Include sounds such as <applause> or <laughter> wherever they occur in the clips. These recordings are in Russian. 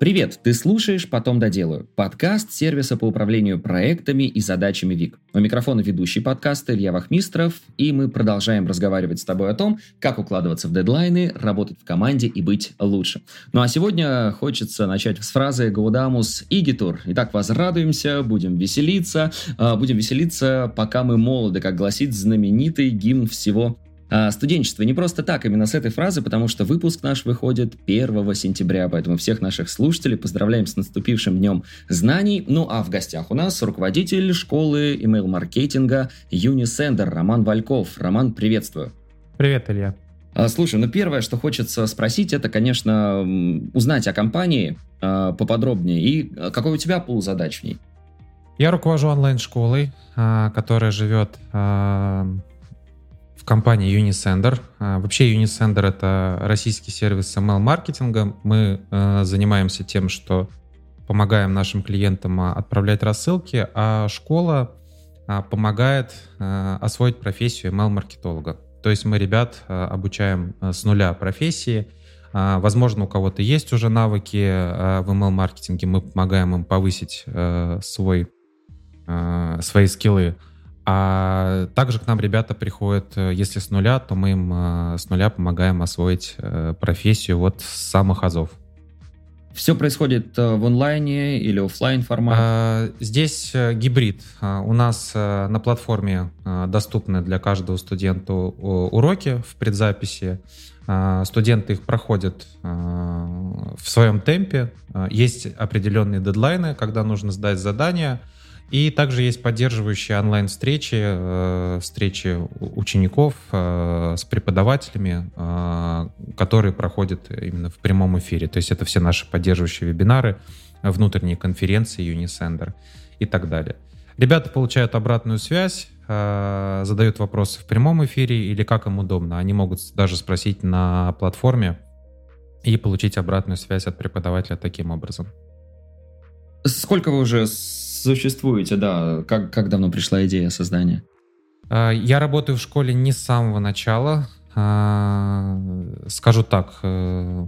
Привет, ты слушаешь «Потом доделаю» – подкаст сервиса по управлению проектами и задачами ВИК. У микрофона ведущий подкаста Илья Вахмистров, и мы продолжаем разговаривать с тобой о том, как укладываться в дедлайны, работать в команде и быть лучше. Ну а сегодня хочется начать с фразы «Гаудамус Игитур». Итак, возрадуемся, будем веселиться, а, будем веселиться, пока мы молоды, как гласит знаменитый гимн всего студенчество. Не просто так, именно с этой фразы, потому что выпуск наш выходит 1 сентября, поэтому всех наших слушателей поздравляем с наступившим днем знаний. Ну а в гостях у нас руководитель школы email-маркетинга Юнисендер Роман Вальков. Роман, приветствую. Привет, Илья. А, слушай, ну первое, что хочется спросить, это, конечно, узнать о компании э, поподробнее и а, какой у тебя пул задач в ней. Я руковожу онлайн-школой, которая живет компании Unisender. А, вообще Unisender — это российский сервис ML-маркетинга. Мы э, занимаемся тем, что помогаем нашим клиентам а, отправлять рассылки, а школа а, помогает э, освоить профессию ML-маркетолога. То есть мы ребят э, обучаем с нуля профессии. Возможно, у кого-то есть уже навыки в ML-маркетинге, мы помогаем им повысить свой, свои скиллы. А также к нам ребята приходят, э, если с нуля, то мы им э, с нуля помогаем освоить э, профессию вот с самых азов. Все происходит в онлайне или офлайн формате? А, здесь гибрид. А, у нас на платформе доступны для каждого студента уроки в предзаписи. А, студенты их проходят в своем темпе. Есть определенные дедлайны, когда нужно сдать задания. И также есть поддерживающие онлайн-встречи, э, встречи учеников э, с преподавателями, э, которые проходят именно в прямом эфире. То есть это все наши поддерживающие вебинары, внутренние конференции, Unisender и так далее. Ребята получают обратную связь, задают вопросы в прямом эфире или как им удобно. Они могут даже спросить на платформе и получить обратную связь от преподавателя таким образом. Сколько вы уже существуете, да. Как, как давно пришла идея создания? А, я работаю в школе не с самого начала. А, скажу так, э,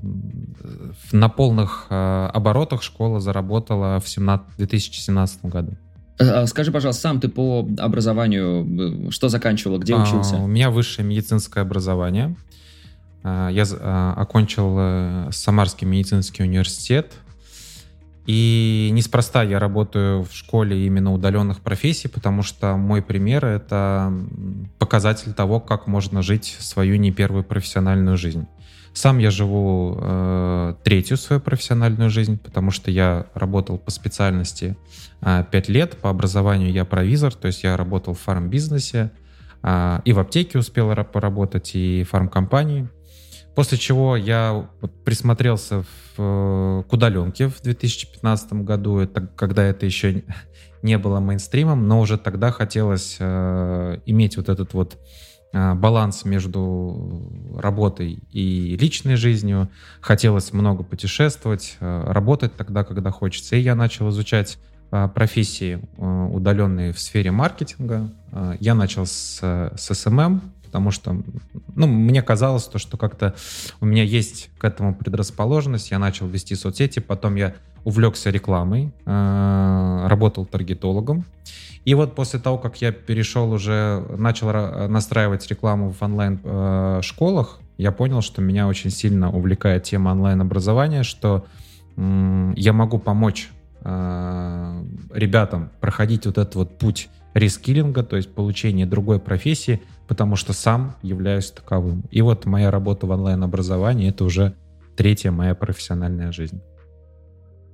на полных э, оборотах школа заработала в 17, 2017 году. А, скажи, пожалуйста, сам ты по образованию что заканчивал, где учился? У меня высшее медицинское образование. Я окончил э, Самарский медицинский университет и неспроста я работаю в школе именно удаленных профессий, потому что мой пример — это показатель того, как можно жить свою не первую профессиональную жизнь. Сам я живу э, третью свою профессиональную жизнь, потому что я работал по специальности э, 5 лет, по образованию я провизор, то есть я работал в фарм-бизнесе, э, и в аптеке успел поработать, и в фармкомпании. После чего я присмотрелся в, к удаленке в 2015 году, это, когда это еще <laughs> не было мейнстримом, но уже тогда хотелось э, иметь вот этот вот э, баланс между работой и личной жизнью. Хотелось много путешествовать, э, работать тогда, когда хочется. И я начал изучать э, профессии э, удаленные в сфере маркетинга. Э, я начал с, с SMM, потому что, ну, мне казалось то, что как-то у меня есть к этому предрасположенность, я начал вести соцсети, потом я увлекся рекламой, э, работал таргетологом, и вот после того, как я перешел уже, начал настраивать рекламу в онлайн-школах, э, я понял, что меня очень сильно увлекает тема онлайн-образования, что я могу помочь э, ребятам проходить вот этот вот путь рескиллинга, то есть получения другой профессии, потому что сам являюсь таковым. И вот моя работа в онлайн-образовании — это уже третья моя профессиональная жизнь.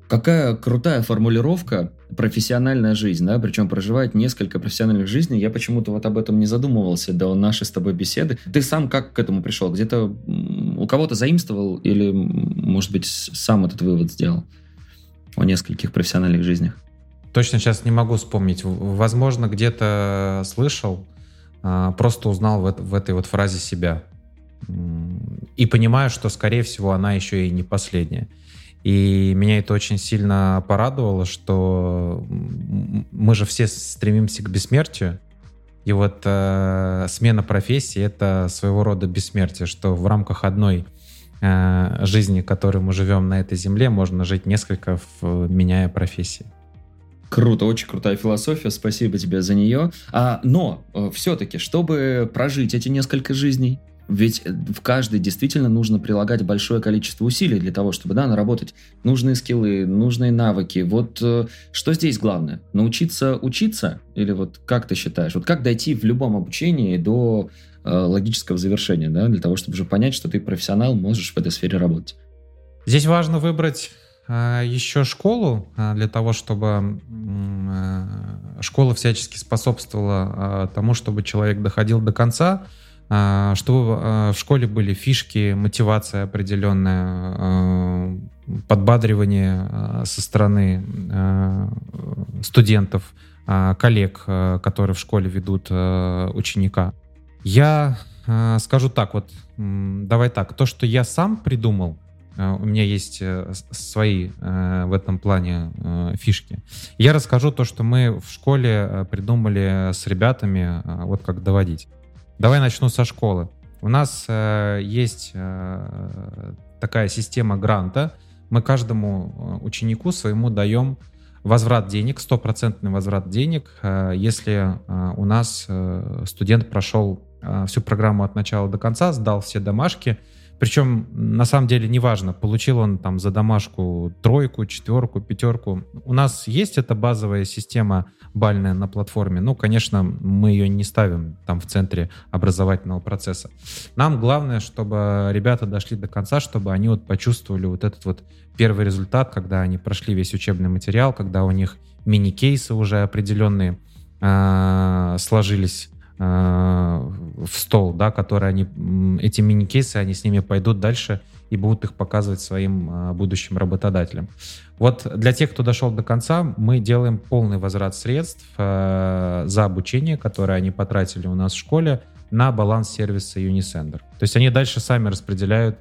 Какая крутая формулировка профессиональная жизнь, да, причем проживать несколько профессиональных жизней. Я почему-то вот об этом не задумывался до нашей с тобой беседы. Ты сам как к этому пришел? Где-то у кого-то заимствовал или, может быть, сам этот вывод сделал о нескольких профессиональных жизнях? Точно сейчас не могу вспомнить. Возможно, где-то слышал, а, просто узнал в, в этой вот фразе себя. И понимаю, что, скорее всего, она еще и не последняя. И меня это очень сильно порадовало, что мы же все стремимся к бессмертию. И вот э, смена профессии — это своего рода бессмертие, что в рамках одной э, жизни, которой мы живем на этой земле, можно жить несколько, меняя профессии. Круто, очень крутая философия, спасибо тебе за нее. А, но э, все-таки, чтобы прожить эти несколько жизней, ведь э, в каждой действительно нужно прилагать большое количество усилий для того, чтобы да, наработать нужные скиллы, нужные навыки. Вот э, что здесь главное? Научиться учиться? Или вот как ты считаешь? Вот как дойти в любом обучении до э, логического завершения, да, для того, чтобы уже понять, что ты профессионал, можешь в этой сфере работать? Здесь важно выбрать еще школу э, для того, чтобы э, школа всячески способствовала э, тому, чтобы человек доходил до конца, а, чтобы а, в школе были фишки, мотивация определенная, а, подбадривание со стороны студентов, коллег, которые в школе ведут ученика. Я скажу так вот, давай так, то, что я сам придумал, у меня есть э, свои в этом плане фишки. Я расскажу то, что мы в школе придумали с ребятами, вот как доводить. Давай начну со школы. У нас э, есть э, такая система гранта. Мы каждому э, ученику своему даем возврат денег, стопроцентный возврат денег, э, если э, у нас э, студент прошел э, всю программу от начала до конца, сдал все домашки, причем, на самом деле, неважно, получил он там за домашку тройку, четверку, пятерку. У нас есть эта базовая система бальная на платформе. Ну, конечно, мы ее не ставим там в центре образовательного процесса. Нам главное, чтобы ребята дошли до конца, чтобы они вот почувствовали вот этот вот первый результат, когда они прошли весь учебный материал, когда у них мини-кейсы уже определенные э, сложились в стол, да, которые они, эти мини-кейсы, они с ними пойдут дальше и будут их показывать своим э, будущим работодателям. Вот для тех, кто дошел до конца, мы делаем полный возврат средств э, за обучение, которое они потратили у нас в школе, на баланс сервиса Unisender. То есть они дальше сами распределяют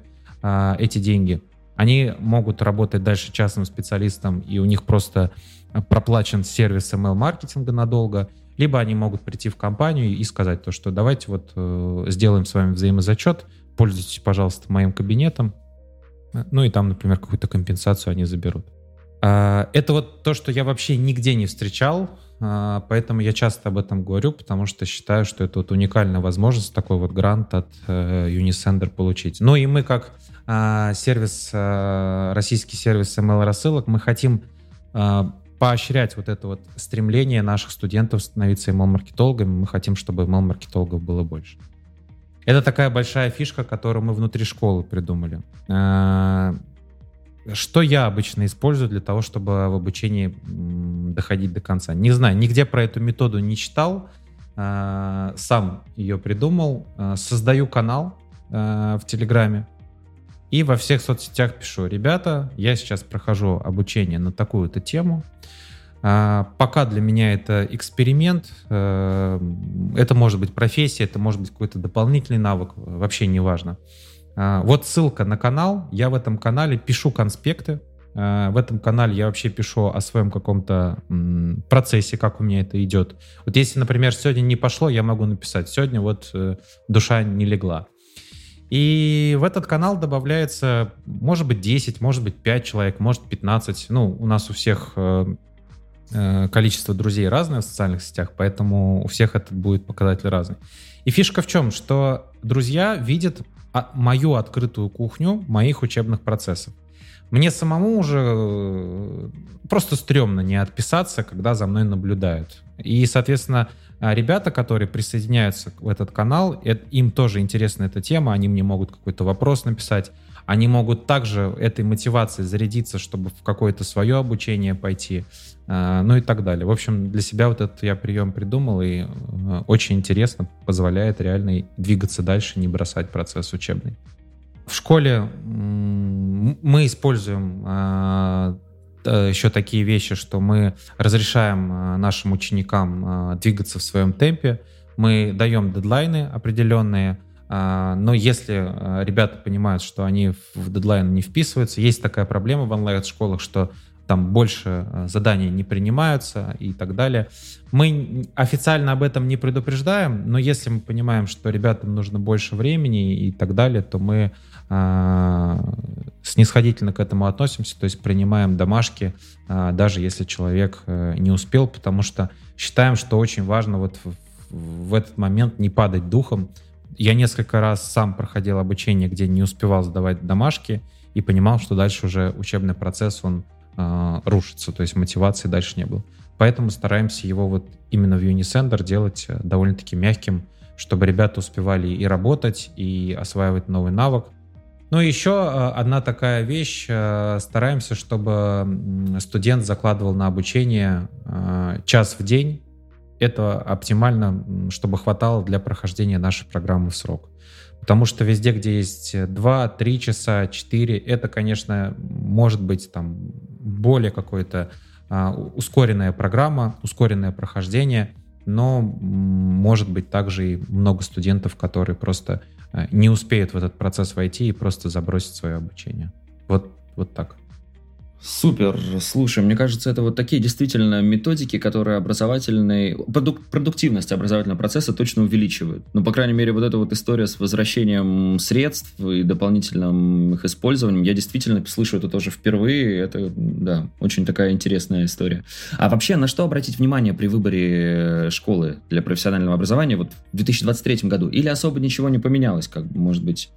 эти деньги. Они могут работать дальше частным специалистом, и у них просто проплачен сервис email-маркетинга надолго, либо они могут прийти в компанию и сказать то, что давайте вот э, сделаем с вами взаимозачет, пользуйтесь, пожалуйста, моим кабинетом, ну и там, например, какую-то компенсацию они заберут. А, это вот то, что я вообще нигде не встречал, а, поэтому я часто об этом говорю, потому что считаю, что это вот уникальная возможность такой вот грант от э, Unisender получить. Ну и мы как а, сервис, российский сервис ML рассылок, мы хотим поощрять вот это вот стремление наших студентов становиться email-маркетологами. Мы хотим, чтобы email-маркетологов было больше. Это такая большая фишка, которую мы внутри школы придумали. А, что я обычно использую для того, чтобы в обучении доходить до конца? Не знаю, нигде про эту методу не читал, а, сам ее придумал. А, создаю канал в Телеграме, и во всех соцсетях пишу, ребята, я сейчас прохожу обучение на такую-то тему. А, пока для меня это эксперимент, э, это может быть профессия, это может быть какой-то дополнительный навык, вообще не важно. А, вот ссылка на канал, я в этом канале пишу конспекты, а, в этом канале я вообще пишу о своем каком-то процессе, как у меня это идет. Вот если, например, сегодня не пошло, я могу написать, сегодня вот э, душа не легла. И в этот канал добавляется, может быть, 10, может быть, 5 человек, может, 15. Ну, у нас у всех э, э, количество друзей разное в социальных сетях, поэтому у всех этот будет показатель разный. И фишка в чем? Что друзья видят мою открытую кухню моих учебных процессов. Мне самому уже э, просто стрёмно не отписаться, когда за мной наблюдают. И, соответственно, а ребята, которые присоединяются в этот канал, им тоже интересна эта тема, они мне могут какой-то вопрос написать, они могут также этой мотивацией зарядиться, чтобы в какое-то свое обучение пойти, а, ну и так далее. В общем, для себя вот этот я прием придумал, и а, очень интересно, позволяет реально двигаться дальше, не бросать процесс учебный. В школе мы используем еще такие вещи, что мы разрешаем э, нашим ученикам э, двигаться в своем темпе, мы даем дедлайны определенные, но если ребята понимают, что они в дедлайн не вписываются, есть такая проблема в онлайн-школах, что там больше заданий не принимаются и так далее. Мы официально об этом не предупреждаем, но если мы понимаем, что ребятам нужно больше времени и так далее, то мы снисходительно к этому относимся, то есть принимаем домашки, даже если человек э, не успел, потому что считаем, что очень важно вот в этот момент не падать духом. Я несколько раз сам проходил обучение, где не успевал сдавать домашки и понимал, что дальше уже учебный процесс, он э, рушится, то есть мотивации дальше не было. Поэтому стараемся его вот именно в Unisender делать э, довольно-таки мягким, чтобы ребята успевали и работать, и осваивать новый навык. Ну, еще э, одна такая вещь. Э, стараемся, чтобы студент закладывал на обучение час в день. Это оптимально, чтобы хватало для прохождения нашей программы в срок. Потому что везде, где есть 2, 3 часа, 4, это, конечно, может быть там более какой-то а, ускоренная программа, ускоренное прохождение, но может быть также и много студентов, которые просто а, не успеют в этот процесс войти и просто забросить свое обучение. Вот, вот так. Супер, слушай, мне кажется, это вот такие действительно методики, которые образовательный, продук, продуктивность образовательного процесса точно увеличивают. Ну, по крайней мере, вот эта вот история с возвращением средств и дополнительным их использованием, я действительно слышу это тоже впервые, это, да, очень такая интересная история. А вообще, на что обратить внимание при выборе школы для профессионального образования вот в 2023 году? Или особо ничего не поменялось, как, может быть,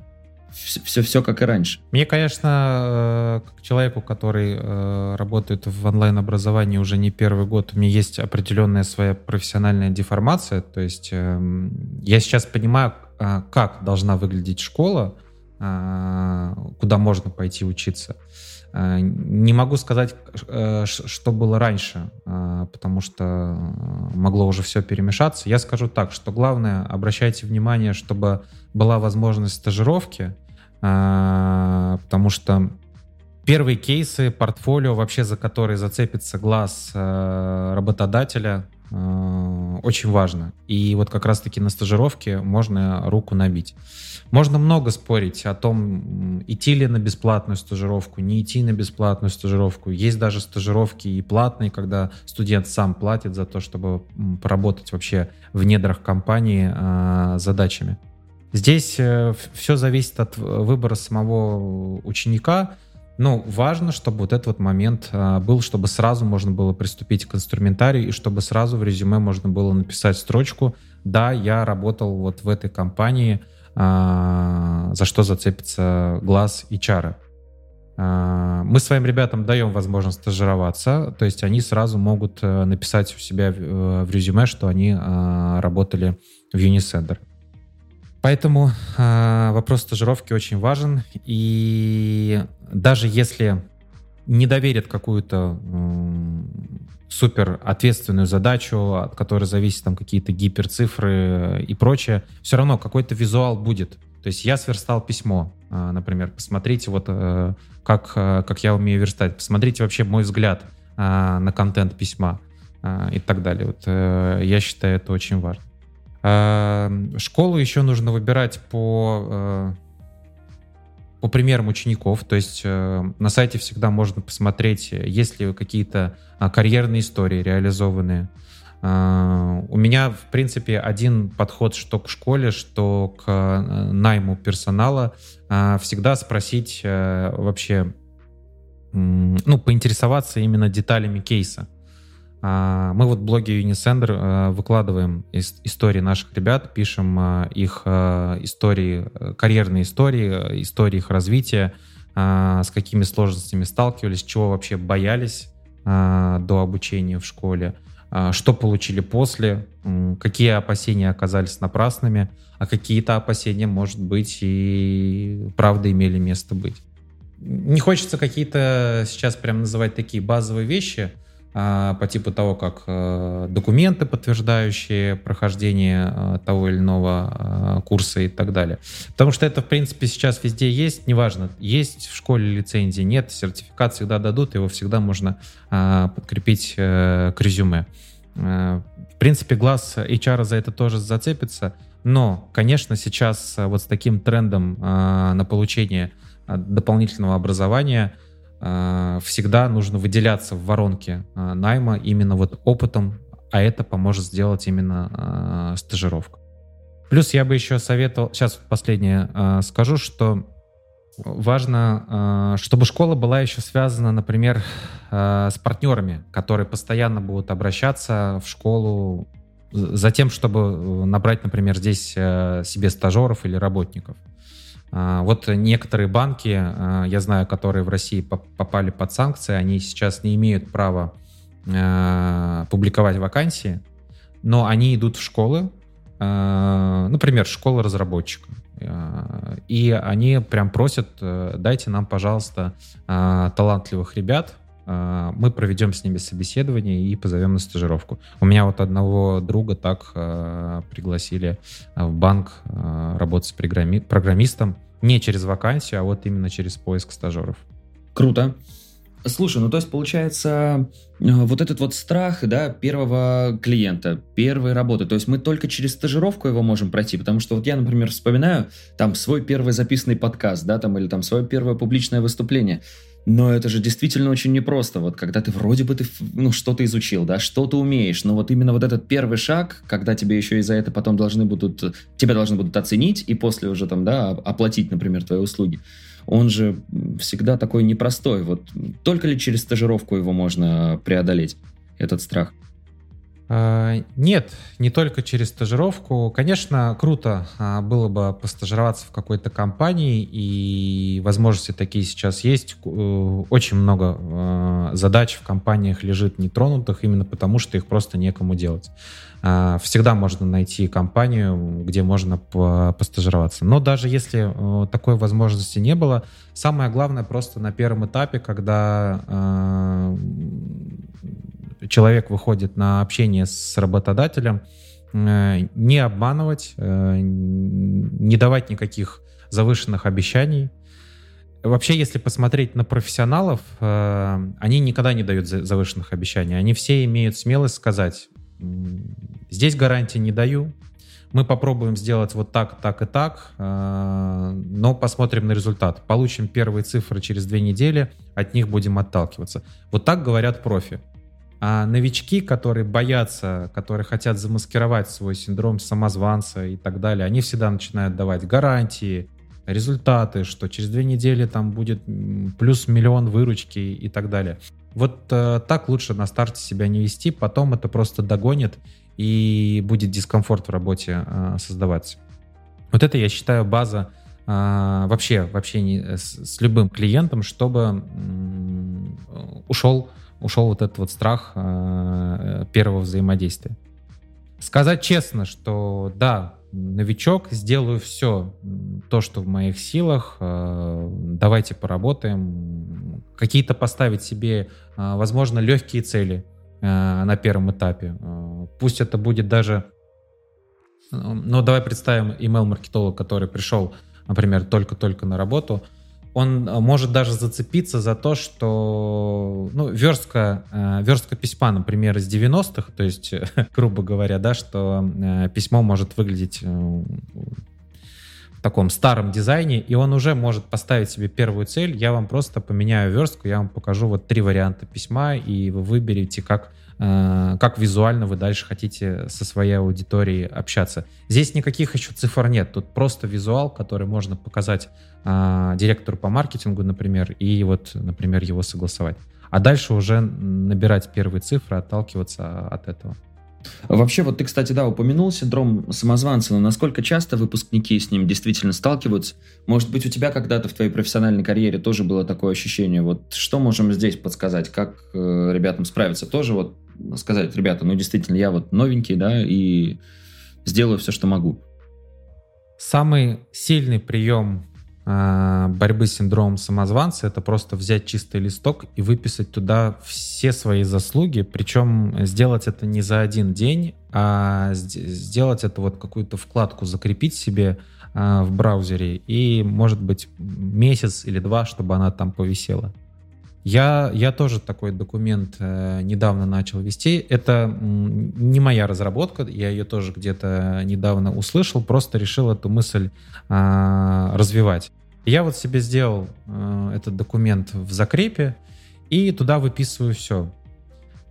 все, все как и раньше. Мне, конечно, э, как человеку, который э, работает в онлайн-образовании уже не первый год, у меня есть определенная своя профессиональная деформация. То есть эм, я сейчас понимаю, э, как должна выглядеть школа, куда можно пойти учиться. Не могу сказать, что было раньше, потому что могло уже все перемешаться. Я скажу так, что главное, обращайте внимание, чтобы была возможность стажировки, потому что первые кейсы, портфолио, вообще за которые зацепится глаз э, работодателя, э, очень важно. И вот как раз-таки на стажировке можно руку набить. Можно много спорить о том, идти ли на бесплатную стажировку, не идти на бесплатную стажировку. Есть даже стажировки и платные, когда студент сам платит за то, чтобы поработать вообще в недрах компании э, задачами. Здесь э, все зависит от э, выбора самого ученика. Но важно, чтобы вот этот вот момент э, был, чтобы сразу можно было приступить к инструментарию и чтобы сразу в резюме можно было написать строчку «Да, я работал вот в этой компании, за что зацепится глаз HR». Мы своим ребятам даем возможность стажироваться, то есть они сразу могут написать у себя в резюме, что они работали в Unisender. Поэтому э, вопрос стажировки очень важен. И даже если не доверят какую-то э, супер ответственную задачу, от которой зависят там какие-то гиперцифры и прочее, все равно какой-то визуал будет. То есть я сверстал письмо, э, например, посмотрите вот э, как, э, как я умею верстать, посмотрите вообще мой взгляд э, на контент письма э, и так далее. Вот, э, я считаю это очень важно. Школу еще нужно выбирать по, э, по примерам учеников. То есть э, на сайте всегда можно посмотреть, есть ли какие-то а, карьерные истории реализованные. Э, у меня, в принципе, один подход что к школе, что к найму персонала. Всегда спросить вообще, ну, поинтересоваться именно деталями кейса. А, мы вот в блоге Unisender а, выкладываем истории наших ребят, пишем а, их истории, карьерные истории, истории их развития, с какими сложностями сталкивались, чего вообще боялись до обучения в школе, что получили после, какие опасения оказались напрасными, а какие-то опасения, может быть, и правда имели место быть. Не хочется какие-то сейчас прям называть такие базовые вещи, по типу того, как э, документы, подтверждающие прохождение э, того или иного э, курса и так далее. Потому что это, в принципе, сейчас везде есть, неважно, есть в школе лицензии, нет, сертификат всегда дадут, его всегда можно а, подкрепить к резюме. В принципе, глаз HR за это тоже зацепится, но, конечно, сейчас вот с таким трендом на получение дополнительного образования – всегда нужно выделяться в воронке э, найма именно вот опытом, а это поможет сделать именно э, стажировка. Плюс я бы еще советовал, сейчас последнее скажу, что важно, чтобы школа была еще связана, например, с партнерами, которые постоянно будут обращаться в школу за тем, чтобы набрать, например, здесь себе стажеров или работников. Вот некоторые банки, я знаю, которые в России попали под санкции, они сейчас не имеют права публиковать вакансии, но они идут в школы, например, школа разработчика. И они прям просят, э, дайте нам, пожалуйста, а, талантливых ребят, а, мы проведем с ними собеседование и позовем на стажировку. У меня вот одного друга так а, пригласили в банк работать с программистом не через вакансию, а вот именно через поиск стажеров. Круто. Слушай, ну то есть получается э, вот этот вот страх, да, первого клиента, первой работы, то есть мы только через стажировку его можем пройти, потому что вот я, например, вспоминаю там свой первый записанный подкаст, да, там или там свое первое публичное выступление, но это же действительно очень непросто, вот когда ты вроде бы ты ну, что-то изучил, да, что-то умеешь, но вот именно вот этот первый шаг, когда тебе еще и за это потом должны будут, тебя должны будут оценить и после уже там, да, оплатить, например, твои услуги, он же всегда такой непростой. Вот только ли через стажировку его можно преодолеть, этот страх? А, нет, не только через стажировку. Конечно, круто а, было бы постажироваться в какой-то компании, и возможности такие сейчас есть. Э, очень много а, задач в компаниях лежит нетронутых, именно потому что их просто некому делать. Всегда можно найти компанию, где можно постажироваться. Но даже если э, такой возможности не было, самое главное просто на первом этапе, когда человек выходит на общение с работодателем, э, не обманывать, э, не давать никаких завышенных обещаний. Вообще, если посмотреть на профессионалов, э, они никогда не дают завышенных обещаний. Они все имеют смелость сказать, здесь гарантии не даю, мы попробуем сделать вот так, так и так, но посмотрим на результат. Получим первые цифры через две недели, от них будем отталкиваться. Вот так говорят профи. А новички, которые боятся, которые хотят замаскировать свой синдром самозванца и так далее, они всегда начинают давать гарантии, результаты, что через две недели там будет плюс миллион выручки и так далее. Вот э, так лучше на старте себя не вести, потом это просто догонит и будет дискомфорт в работе э, создаваться. Вот это, я считаю, база э, вообще в общении с, с любым клиентом, чтобы э, ушел ушел вот этот вот страх э, первого взаимодействия. Сказать честно, что да, новичок, сделаю все то, что в моих силах, э, давайте поработаем, какие-то поставить себе, э, возможно, легкие цели на первом этапе. Пусть это будет даже, ну давай представим email-маркетолог, который пришел, например, только-только на работу, он э, может даже зацепиться за то, что ну, верстка, э, верстка письма, например, из 90-х, то есть, <laughs> грубо говоря, да, что э, письмо может выглядеть в таком старом дизайне, и он уже может поставить себе первую цель. Я вам просто поменяю верстку, я вам покажу вот три варианта письма, и вы выберете, как как визуально вы дальше хотите со своей аудиторией общаться. Здесь никаких еще цифр нет, тут просто визуал, который можно показать а, директору по маркетингу, например, и вот, например, его согласовать. А дальше уже набирать первые цифры, отталкиваться от этого. Вообще, вот ты, кстати, да, упомянул синдром самозванца, но насколько часто выпускники с ним действительно сталкиваются? Может быть, у тебя когда-то в твоей профессиональной карьере тоже было такое ощущение? Вот что можем здесь подсказать? Как э, ребятам справиться? Тоже вот сказать, ребята, ну действительно, я вот новенький, да, и сделаю все, что могу. Самый сильный прием э, борьбы с синдромом самозванца это просто взять чистый листок и выписать туда все свои заслуги, причем сделать это не за один день, а сделать это вот какую-то вкладку закрепить себе э, в браузере и, может быть, месяц или два, чтобы она там повисела. Я, я тоже такой документ э, недавно начал вести. Это не моя разработка, я ее тоже где-то недавно услышал, просто решил эту мысль э, развивать. Я вот себе сделал э, этот документ в закрепе и туда выписываю все.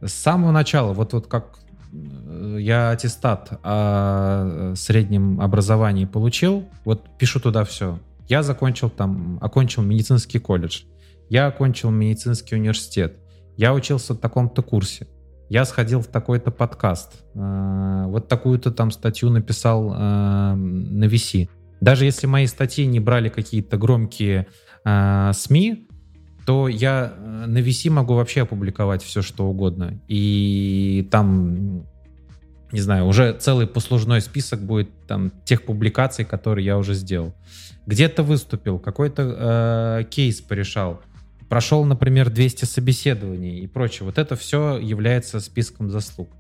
С самого начала, вот, вот как э, я аттестат о среднем образовании получил, вот пишу туда все Я закончил там, окончил медицинский колледж. Я окончил медицинский университет. Я учился в таком-то курсе. Я сходил в такой-то подкаст. Э, вот такую-то там статью написал э, на VC. Даже если мои статьи не брали какие-то громкие э, СМИ, то я на VC могу вообще опубликовать все, что угодно. И там не знаю, уже целый послужной список будет там тех публикаций, которые я уже сделал. Где-то выступил, какой-то э, кейс порешал, прошел, например, 200 собеседований и прочее. Вот это все является списком заслуг.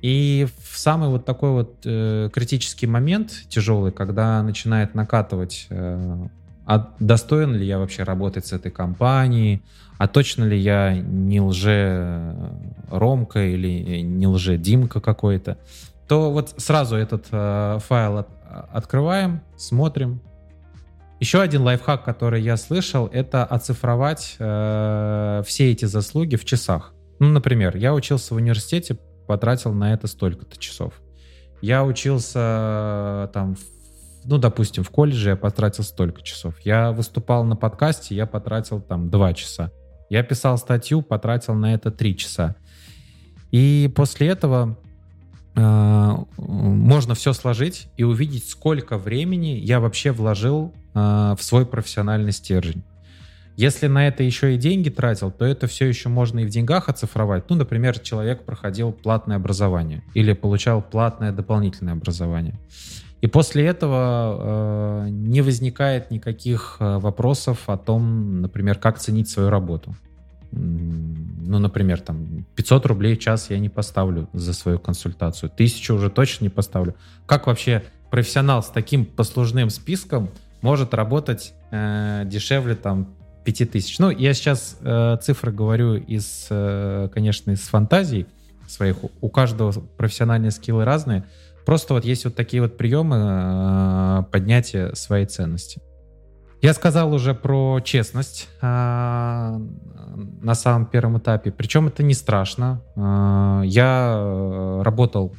И в самый вот такой вот э, критический момент, тяжелый, когда начинает накатывать, э, а достоин ли я вообще работать с этой компанией, а точно ли я не лже Ромка или не лже Димка какой-то, то вот сразу этот э, файл от, открываем, смотрим. Еще один лайфхак, который я слышал, это оцифровать э, все эти заслуги в часах. Ну, например, я учился в университете, потратил на это столько-то часов. Я учился там, ну, допустим, в колледже я потратил столько часов. Я выступал на подкасте, я потратил там два часа. Я писал статью, потратил на это три часа. И после этого э, можно все сложить и увидеть, сколько времени я вообще вложил э, в свой профессиональный стержень. Если на это еще и деньги тратил, то это все еще можно и в деньгах оцифровать. Ну, например, человек проходил платное образование или получал платное дополнительное образование. И после этого э, не возникает никаких э, вопросов о том, например, как ценить свою работу ну, например, там 500 рублей в час я не поставлю за свою консультацию, тысячу уже точно не поставлю. Как вообще профессионал с таким послужным списком может работать э, дешевле там 5000? Ну, я сейчас э, цифры говорю из, э, конечно, из фантазий своих. У каждого профессиональные скиллы разные. Просто вот есть вот такие вот приемы э, поднятия своей ценности. Я сказал уже про честность а, на самом первом этапе. Причем это не страшно. А, я э, работал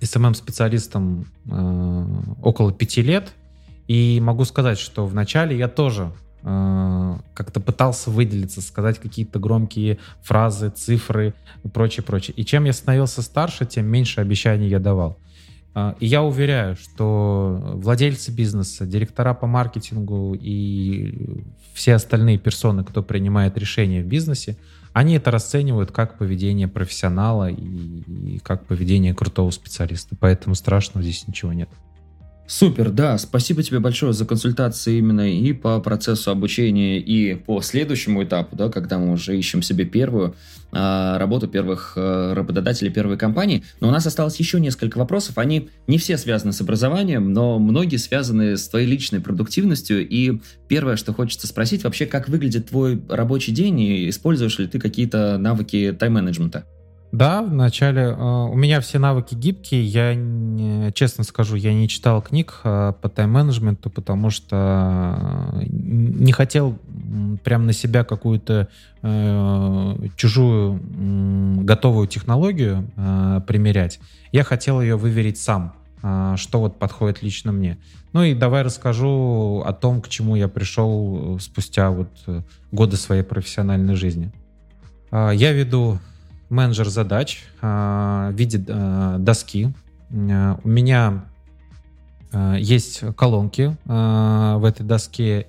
SMM-специалистом а, около пяти лет. И могу сказать, что вначале я тоже а, как-то пытался выделиться, сказать какие-то громкие фразы, цифры и прочее, прочее. И чем я становился старше, тем меньше обещаний я давал. А, и я уверяю, что владельцы бизнеса, директора по маркетингу и все остальные персоны, кто принимает решения в бизнесе, они это расценивают как поведение профессионала и, и как поведение крутого специалиста. Поэтому страшного здесь ничего нет. Супер, да, спасибо тебе большое за консультации именно и по процессу обучения, и по следующему этапу, да, когда мы уже ищем себе первую э, работу первых э, работодателей первой компании. Но у нас осталось еще несколько вопросов, они не все связаны с образованием, но многие связаны с твоей личной продуктивностью. И первое, что хочется спросить, вообще, как выглядит твой рабочий день, и используешь ли ты какие-то навыки тайм-менеджмента? Да, вначале э, у меня все навыки гибкие. Я, честно скажу, я не читал книг э, по тайм-менеджменту, потому что э, не хотел прям на себя какую-то э, чужую э, готовую технологию э, примерять. Я хотел ее выверить сам, э, что вот подходит лично мне. Ну и давай расскажу о том, к чему я пришел спустя вот годы своей профессиональной жизни. Я веду менеджер задач а, в виде а, доски. А, у меня есть колонки в этой доске.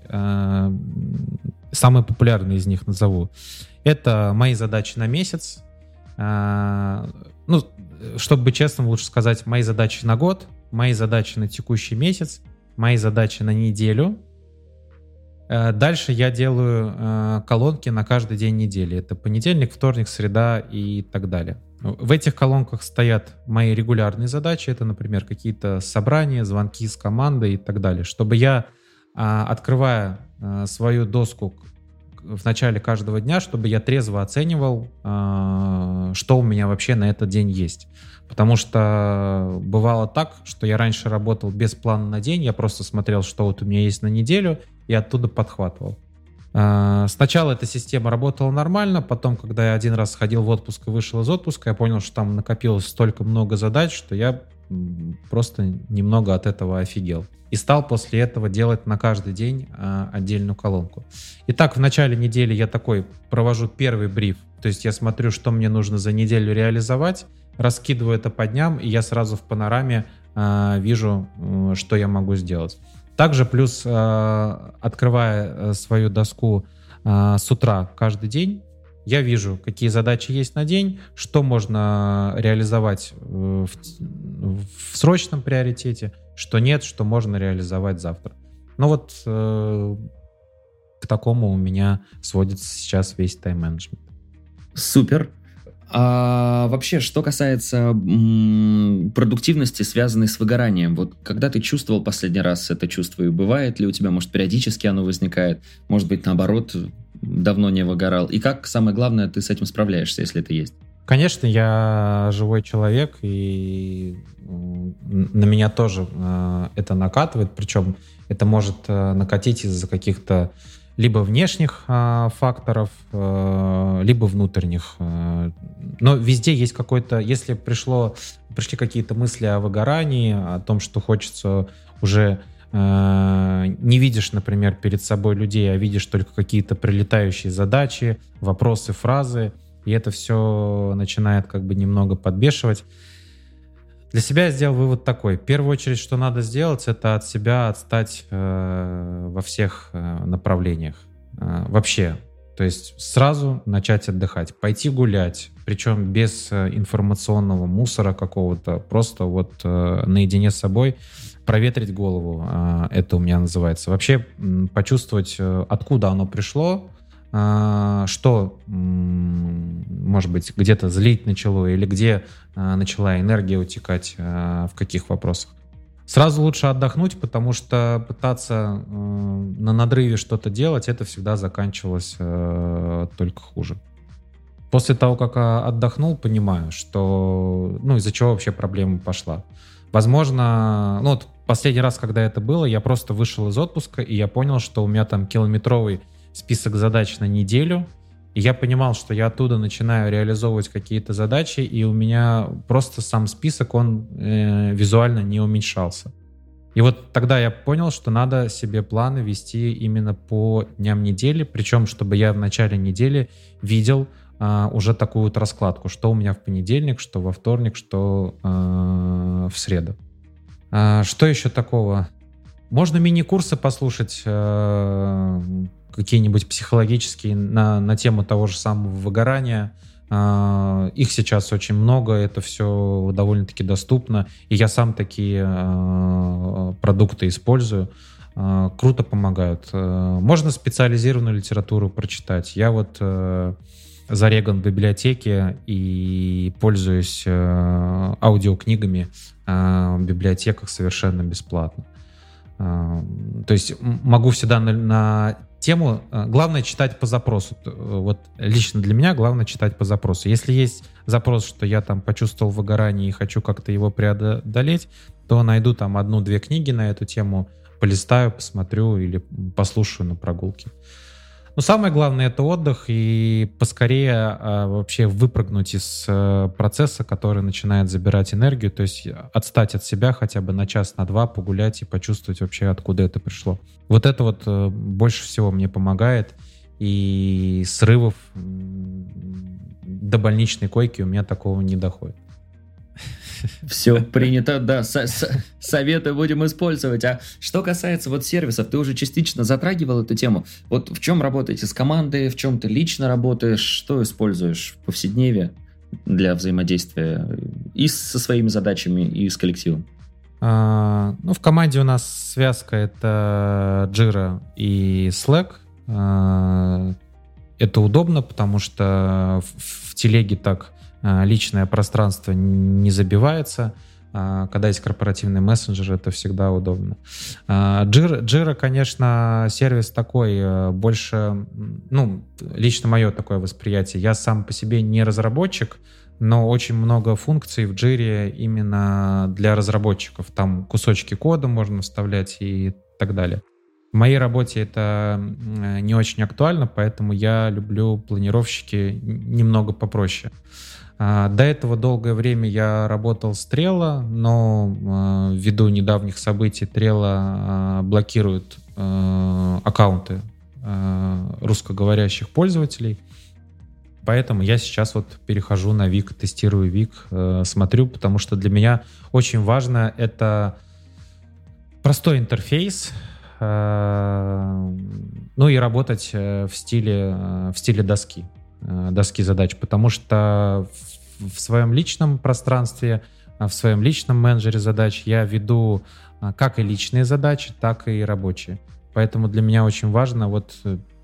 Самые популярные из них назову. Это мои задачи на месяц. Ну, чтобы быть честным, лучше сказать мои задачи на год, мои задачи на текущий месяц, мои задачи на неделю дальше я делаю э, колонки на каждый день недели. Это понедельник, вторник, среда и так далее. В этих колонках стоят мои регулярные задачи. Это, например, какие-то собрания, звонки с командой и так далее. Чтобы я, а, открывая э, свою доску в начале каждого дня, чтобы я трезво оценивал, что у меня вообще на этот день есть. Потому что бывало так, что я раньше работал без плана на день, я просто смотрел, что вот у меня есть на неделю, и оттуда подхватывал. А, сначала эта система работала нормально, потом, когда я один раз сходил в отпуск и вышел из отпуска, я понял, что там накопилось столько много задач, что я просто немного от этого офигел. И стал после этого делать на каждый день а, отдельную колонку. Итак, в начале недели я такой провожу первый бриф. То есть я смотрю, что мне нужно за неделю реализовать, раскидываю это по дням, и я сразу в панораме а, вижу, что я могу сделать. Также плюс, а, открывая э, свою доску а, с утра каждый день, я вижу, какие задачи есть на день, что можно реализовать э, в, в срочном приоритете, что нет, что можно реализовать завтра. Ну вот э, к такому у меня сводится сейчас весь тайм-менеджмент. Супер. А вообще, что касается продуктивности, связанной с выгоранием, вот когда ты чувствовал последний раз это чувство, и бывает ли у тебя, может, периодически оно возникает, может быть, наоборот, давно не выгорал, и как, самое главное, ты с этим справляешься, если это есть? Конечно, я живой человек, и на меня тоже э, это накатывает, причем это может э, накатить из-за каких-то либо внешних э, факторов, э, либо внутренних. Э, но везде есть какой-то, если пришло, пришли какие-то мысли о выгорании, о том, что хочется уже э, не видишь, например, перед собой людей, а видишь только какие-то прилетающие задачи, вопросы, фразы, и это все начинает как бы немного подбешивать. Для себя я сделал вывод такой. В первую очередь, что надо сделать, это от себя отстать э, во всех э, направлениях. Э, вообще. То есть сразу начать отдыхать, пойти гулять, причем без э, информационного мусора какого-то, просто вот э, наедине с собой проветрить голову, э, это у меня называется. Вообще почувствовать, э, откуда оно пришло, а, что, может быть, где-то злить начало или где а, начала энергия утекать, а, в каких вопросах. Сразу лучше отдохнуть, потому что пытаться на надрыве что-то делать, это всегда заканчивалось только хуже. После того, как отдохнул, понимаю, что, ну, из-за чего вообще проблема пошла. Возможно, ну, вот последний раз, когда это было, я просто вышел из отпуска, и я понял, что у меня там километровый список задач на неделю, и я понимал, что я оттуда начинаю реализовывать какие-то задачи, и у меня просто сам список, он э, визуально не уменьшался. И вот тогда я понял, что надо себе планы вести именно по дням недели, причем чтобы я в начале недели видел э, уже такую вот раскладку, что у меня в понедельник, что во вторник, что э, в среду. А, что еще такого? Можно мини-курсы послушать э, какие-нибудь психологические на, на тему того же самого выгорания. Uh, их сейчас очень много, это все довольно-таки доступно, и я сам такие uh, продукты использую. Uh, круто помогают. Можно специализированную литературу прочитать. Я вот зареган в библиотеке и пользуюсь аудиокнигами в библиотеках совершенно бесплатно. То есть могу всегда на, на тему э, главное читать по запросу. Э, вот лично для меня главное читать по запросу. Если есть запрос, что я там почувствовал выгорание и хочу как-то его преодолеть, то найду там одну-две книги на эту тему, полистаю, посмотрю или послушаю на прогулке. Но самое главное это отдых и поскорее а, вообще выпрыгнуть из а, процесса, который начинает забирать энергию, то есть отстать от себя хотя бы на час, на два, погулять и почувствовать вообще, откуда это пришло. Вот это вот а, больше всего мне помогает. И срывов до больничной койки у меня такого не доходит. Все принято, да, со со советы будем использовать. А что касается вот сервисов, ты уже частично затрагивал эту тему. Вот в чем работаете с командой, в чем ты лично работаешь, что используешь в повседневе для взаимодействия и со своими задачами, и с коллективом? А, ну, в команде у нас связка это Jira и Slack. А, это удобно, потому что в, в телеге так личное пространство не забивается. А, когда есть корпоративный мессенджер, это всегда удобно. А, Jira, конечно, сервис такой, э, больше, ну, лично мое такое восприятие. Я сам по себе не разработчик, но очень много функций в Jira именно для разработчиков. Там кусочки кода можно вставлять и так далее. Моей работе это не очень актуально, поэтому я люблю планировщики немного попроще. А, до этого долгое время я работал с Trello, но а, ввиду недавних событий Trello а, блокирует аккаунты русскоговорящих пользователей. Поэтому я сейчас вот перехожу на Вик, тестирую Вик, смотрю, потому что для меня очень важно это простой интерфейс, ну и работать в стиле, в стиле доски. Э, доски задач, потому что в, своем личном пространстве, э, в своем личном менеджере задач я веду э, как и личные задачи, так и рабочие. Поэтому для меня очень важно вот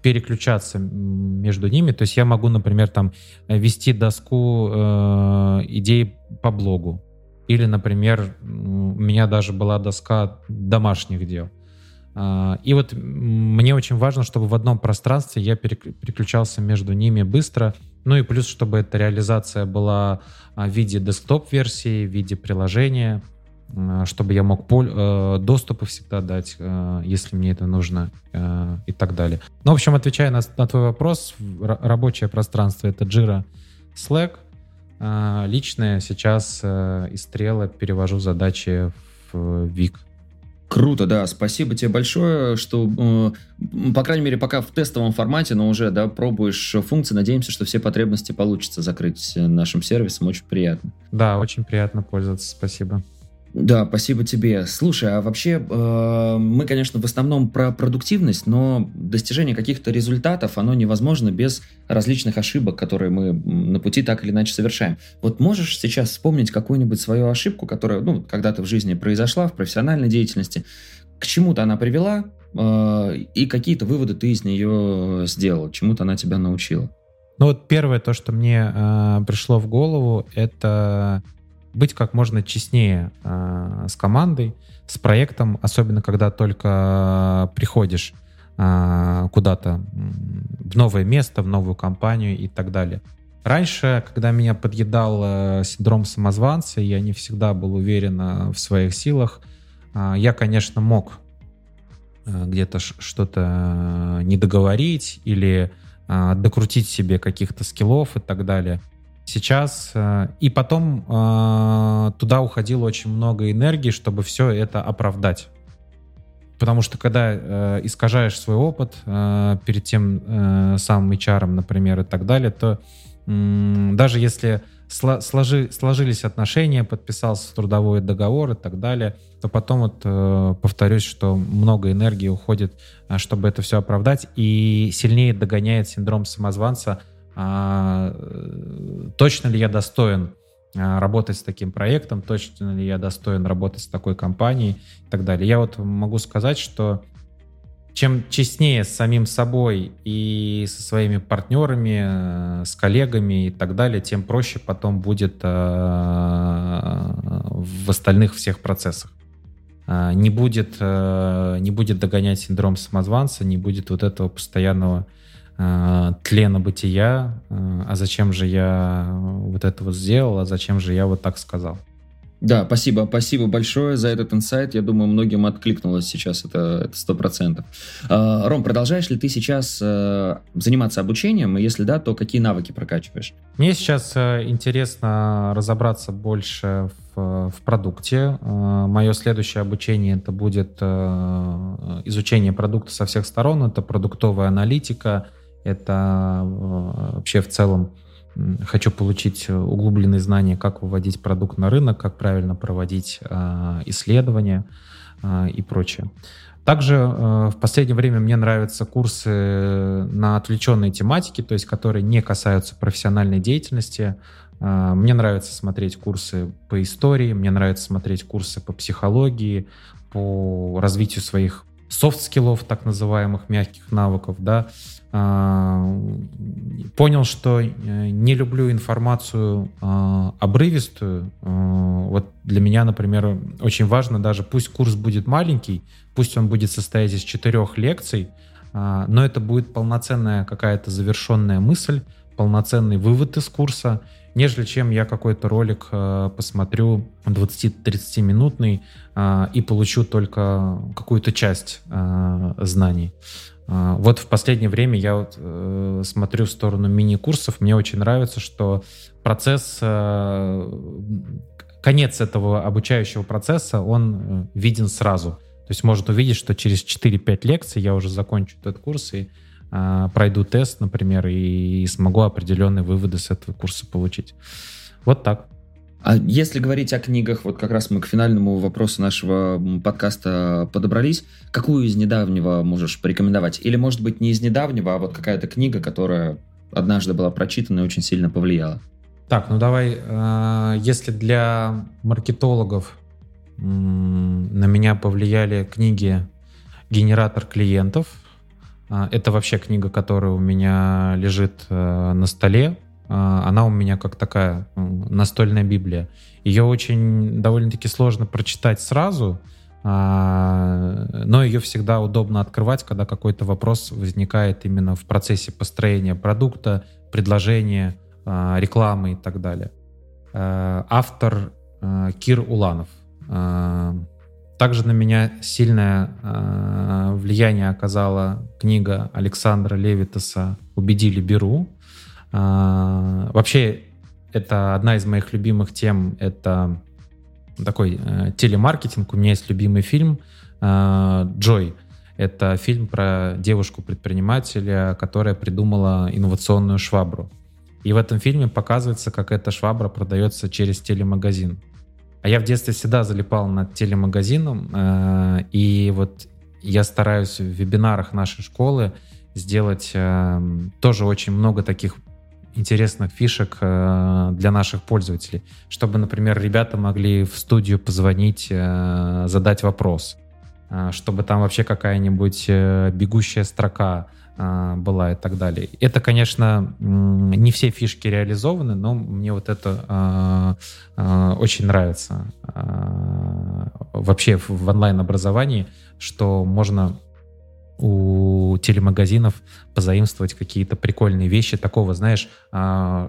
переключаться между ними. То есть я могу, например, там вести доску э, идей по блогу. Или, например, у меня даже была доска домашних дел. А, и вот мне очень важно, чтобы в одном пространстве я переключался между ними быстро. Ну и плюс, чтобы эта реализация была а, в виде десктоп-версии, в виде приложения, а, чтобы я мог э, доступы всегда дать, э, если мне это нужно э, и так далее. Ну, в общем, отвечая на, на твой вопрос, рабочее пространство — это Jira, Slack. Личное сейчас из стрела перевожу задачи в Вик. Круто, да. Спасибо тебе большое, что, э, по крайней мере, пока в тестовом формате, но уже, да, пробуешь функции. Надеемся, что все потребности получится закрыть нашим сервисом. Очень приятно. Да, очень приятно пользоваться. Спасибо. Да, спасибо тебе. Слушай, а вообще э, мы, конечно, в основном про продуктивность, но достижение каких-то результатов, оно невозможно без различных ошибок, которые мы на пути так или иначе совершаем. Вот можешь сейчас вспомнить какую-нибудь свою ошибку, которая, ну, когда-то в жизни произошла, в профессиональной деятельности, к чему-то она привела, э, и какие-то выводы ты из нее сделал, чему-то она тебя научила? Ну вот первое то, что мне э, пришло в голову, это быть как можно честнее э, с командой, с проектом, особенно когда только приходишь э, куда-то в новое место, в новую компанию и так далее. Раньше, когда меня подъедал э, синдром самозванца, я не всегда был уверен э, в своих силах, э, я, конечно, мог э, где-то что-то не договорить или э, докрутить себе каких-то скиллов и так далее – сейчас. Э, и потом э, туда уходило очень много энергии, чтобы все это оправдать. Потому что когда э, искажаешь свой опыт перед тем самым HR, например, и так далее, то даже если сложи, сложились отношения, подписался трудовой договор и так далее, то потом вот э, повторюсь, что много энергии уходит, чтобы это все оправдать, и сильнее догоняет синдром самозванца – а, точно ли я достоин а, работать с таким проектом, точно ли я достоин работать с такой компанией и так далее. Я вот могу сказать, что чем честнее с самим собой и со своими партнерами, э, с коллегами и так далее, тем проще потом будет э, в остальных всех процессах. А, не будет, э, не будет догонять синдром самозванца, не будет вот этого постоянного тлена бытия, э, а зачем же я вот это вот сделал, а зачем же я вот так сказал. Да, спасибо, спасибо большое за этот инсайт. Я думаю, многим откликнулось сейчас это сто процентов. А, Ром, продолжаешь ли ты сейчас э, заниматься обучением? И если да, то какие навыки прокачиваешь? Мне сейчас э, интересно разобраться больше в, в продукте. Э, Мое следующее обучение это будет изучение продукта со всех сторон. Это продуктовая аналитика, это э, вообще в целом хочу получить углубленные знания, как выводить продукт на рынок, как правильно проводить э, исследования э, и прочее. Также в последнее время мне нравятся курсы на отвлеченные тематики, то есть которые не касаются профессиональной деятельности. Мне нравится смотреть курсы по истории, мне нравится смотреть курсы по психологии, по развитию своих софт-скиллов, так называемых мягких навыков, да, а, понял, что э, не люблю информацию а, обрывистую. Вот для меня, например, очень важно даже, пусть курс будет маленький, пусть он будет состоять из четырех лекций, но это будет полноценная какая-то завершенная мысль, полноценный вывод из курса, нежели чем я какой-то ролик э, посмотрю 20-30 минутный э, и получу только какую-то часть э, знаний. Э, вот в последнее время я вот, э, смотрю в сторону мини-курсов. Мне очень нравится, что процесс, э, конец этого обучающего процесса, он э, виден сразу. То есть можно увидеть, что через 4-5 лекций я уже закончу этот курс и э, пройду тест, например, и, и смогу определенные выводы с этого курса получить. Вот так. А если говорить о книгах, вот как раз мы к финальному вопросу нашего подкаста подобрались, какую из недавнего можешь порекомендовать? Или, может быть, не из недавнего, а вот какая-то книга, которая однажды была прочитана и очень сильно повлияла? Так, ну давай, э, если для маркетологов на меня повлияли книги «Генератор клиентов». А, это вообще книга, которая у меня лежит э, на столе. А, она у меня как такая настольная Библия. Ее очень довольно-таки сложно прочитать сразу, а, но ее всегда удобно открывать, когда какой-то вопрос возникает именно в процессе построения продукта, предложения, рекламы и так далее. Автор Кир Уланов — а, также на меня сильное а, влияние оказала книга Александра Левитаса «Убедили Беру». А, вообще, это одна из моих любимых тем. Это такой э, телемаркетинг. У меня есть любимый фильм «Джой». Это фильм про девушку-предпринимателя, которая придумала инновационную швабру. И в этом фильме показывается, как эта швабра продается через телемагазин. А я в детстве всегда залипал над телемагазином, э, и вот я стараюсь в вебинарах нашей школы сделать э, тоже очень много таких интересных фишек э, для наших пользователей, чтобы, например, ребята могли в студию позвонить, э, задать вопрос, э, чтобы там вообще какая-нибудь бегущая строка была и так далее. Это, конечно, не все фишки реализованы, но мне вот это очень нравится вообще в онлайн-образовании, что можно у телемагазинов позаимствовать какие-то прикольные вещи такого, знаешь,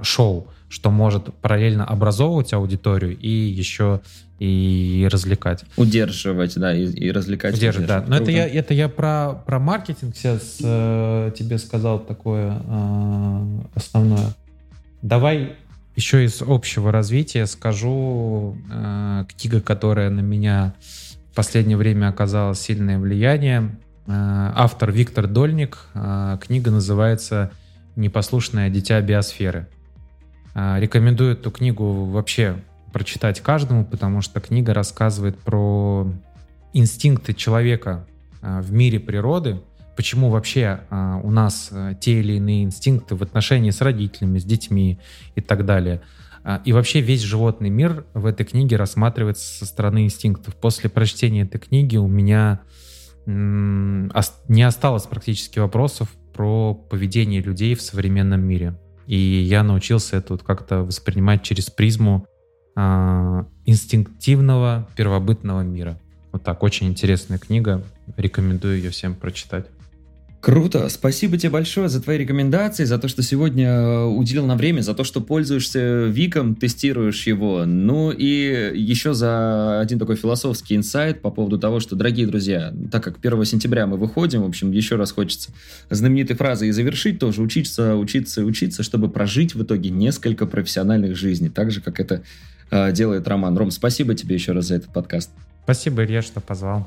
шоу, что может параллельно образовывать аудиторию и еще и развлекать. Удерживать, да, и, и развлекать. Удерживать, да. Но это я, это я про, про маркетинг сейчас э, тебе сказал такое э, основное. Давай еще из общего развития скажу э, книга, которая на меня в последнее время оказала сильное влияние. Э, автор Виктор Дольник. Э, книга называется «Непослушное дитя биосферы». Э, рекомендую эту книгу вообще прочитать каждому, потому что книга рассказывает про инстинкты человека в мире природы, почему вообще у нас те или иные инстинкты в отношении с родителями, с детьми и так далее. И вообще весь животный мир в этой книге рассматривается со стороны инстинктов. После прочтения этой книги у меня не осталось практически вопросов про поведение людей в современном мире. И я научился это вот как-то воспринимать через призму э, инстинктивного первобытного мира. Вот так, очень интересная книга. Рекомендую ее всем прочитать. Круто. Спасибо тебе большое за твои рекомендации, за то, что сегодня э, уделил нам время, за то, что пользуешься Виком, тестируешь его. Ну и еще за один такой философский инсайт по поводу того, что, дорогие друзья, так как 1 сентября мы выходим, в общем, еще раз хочется знаменитой фразой и завершить тоже, учиться, учиться, учиться, чтобы прожить в итоге несколько профессиональных жизней, так же, как это э, делает Роман. Ром, спасибо тебе еще раз за этот подкаст. Спасибо, Илья, что позвал.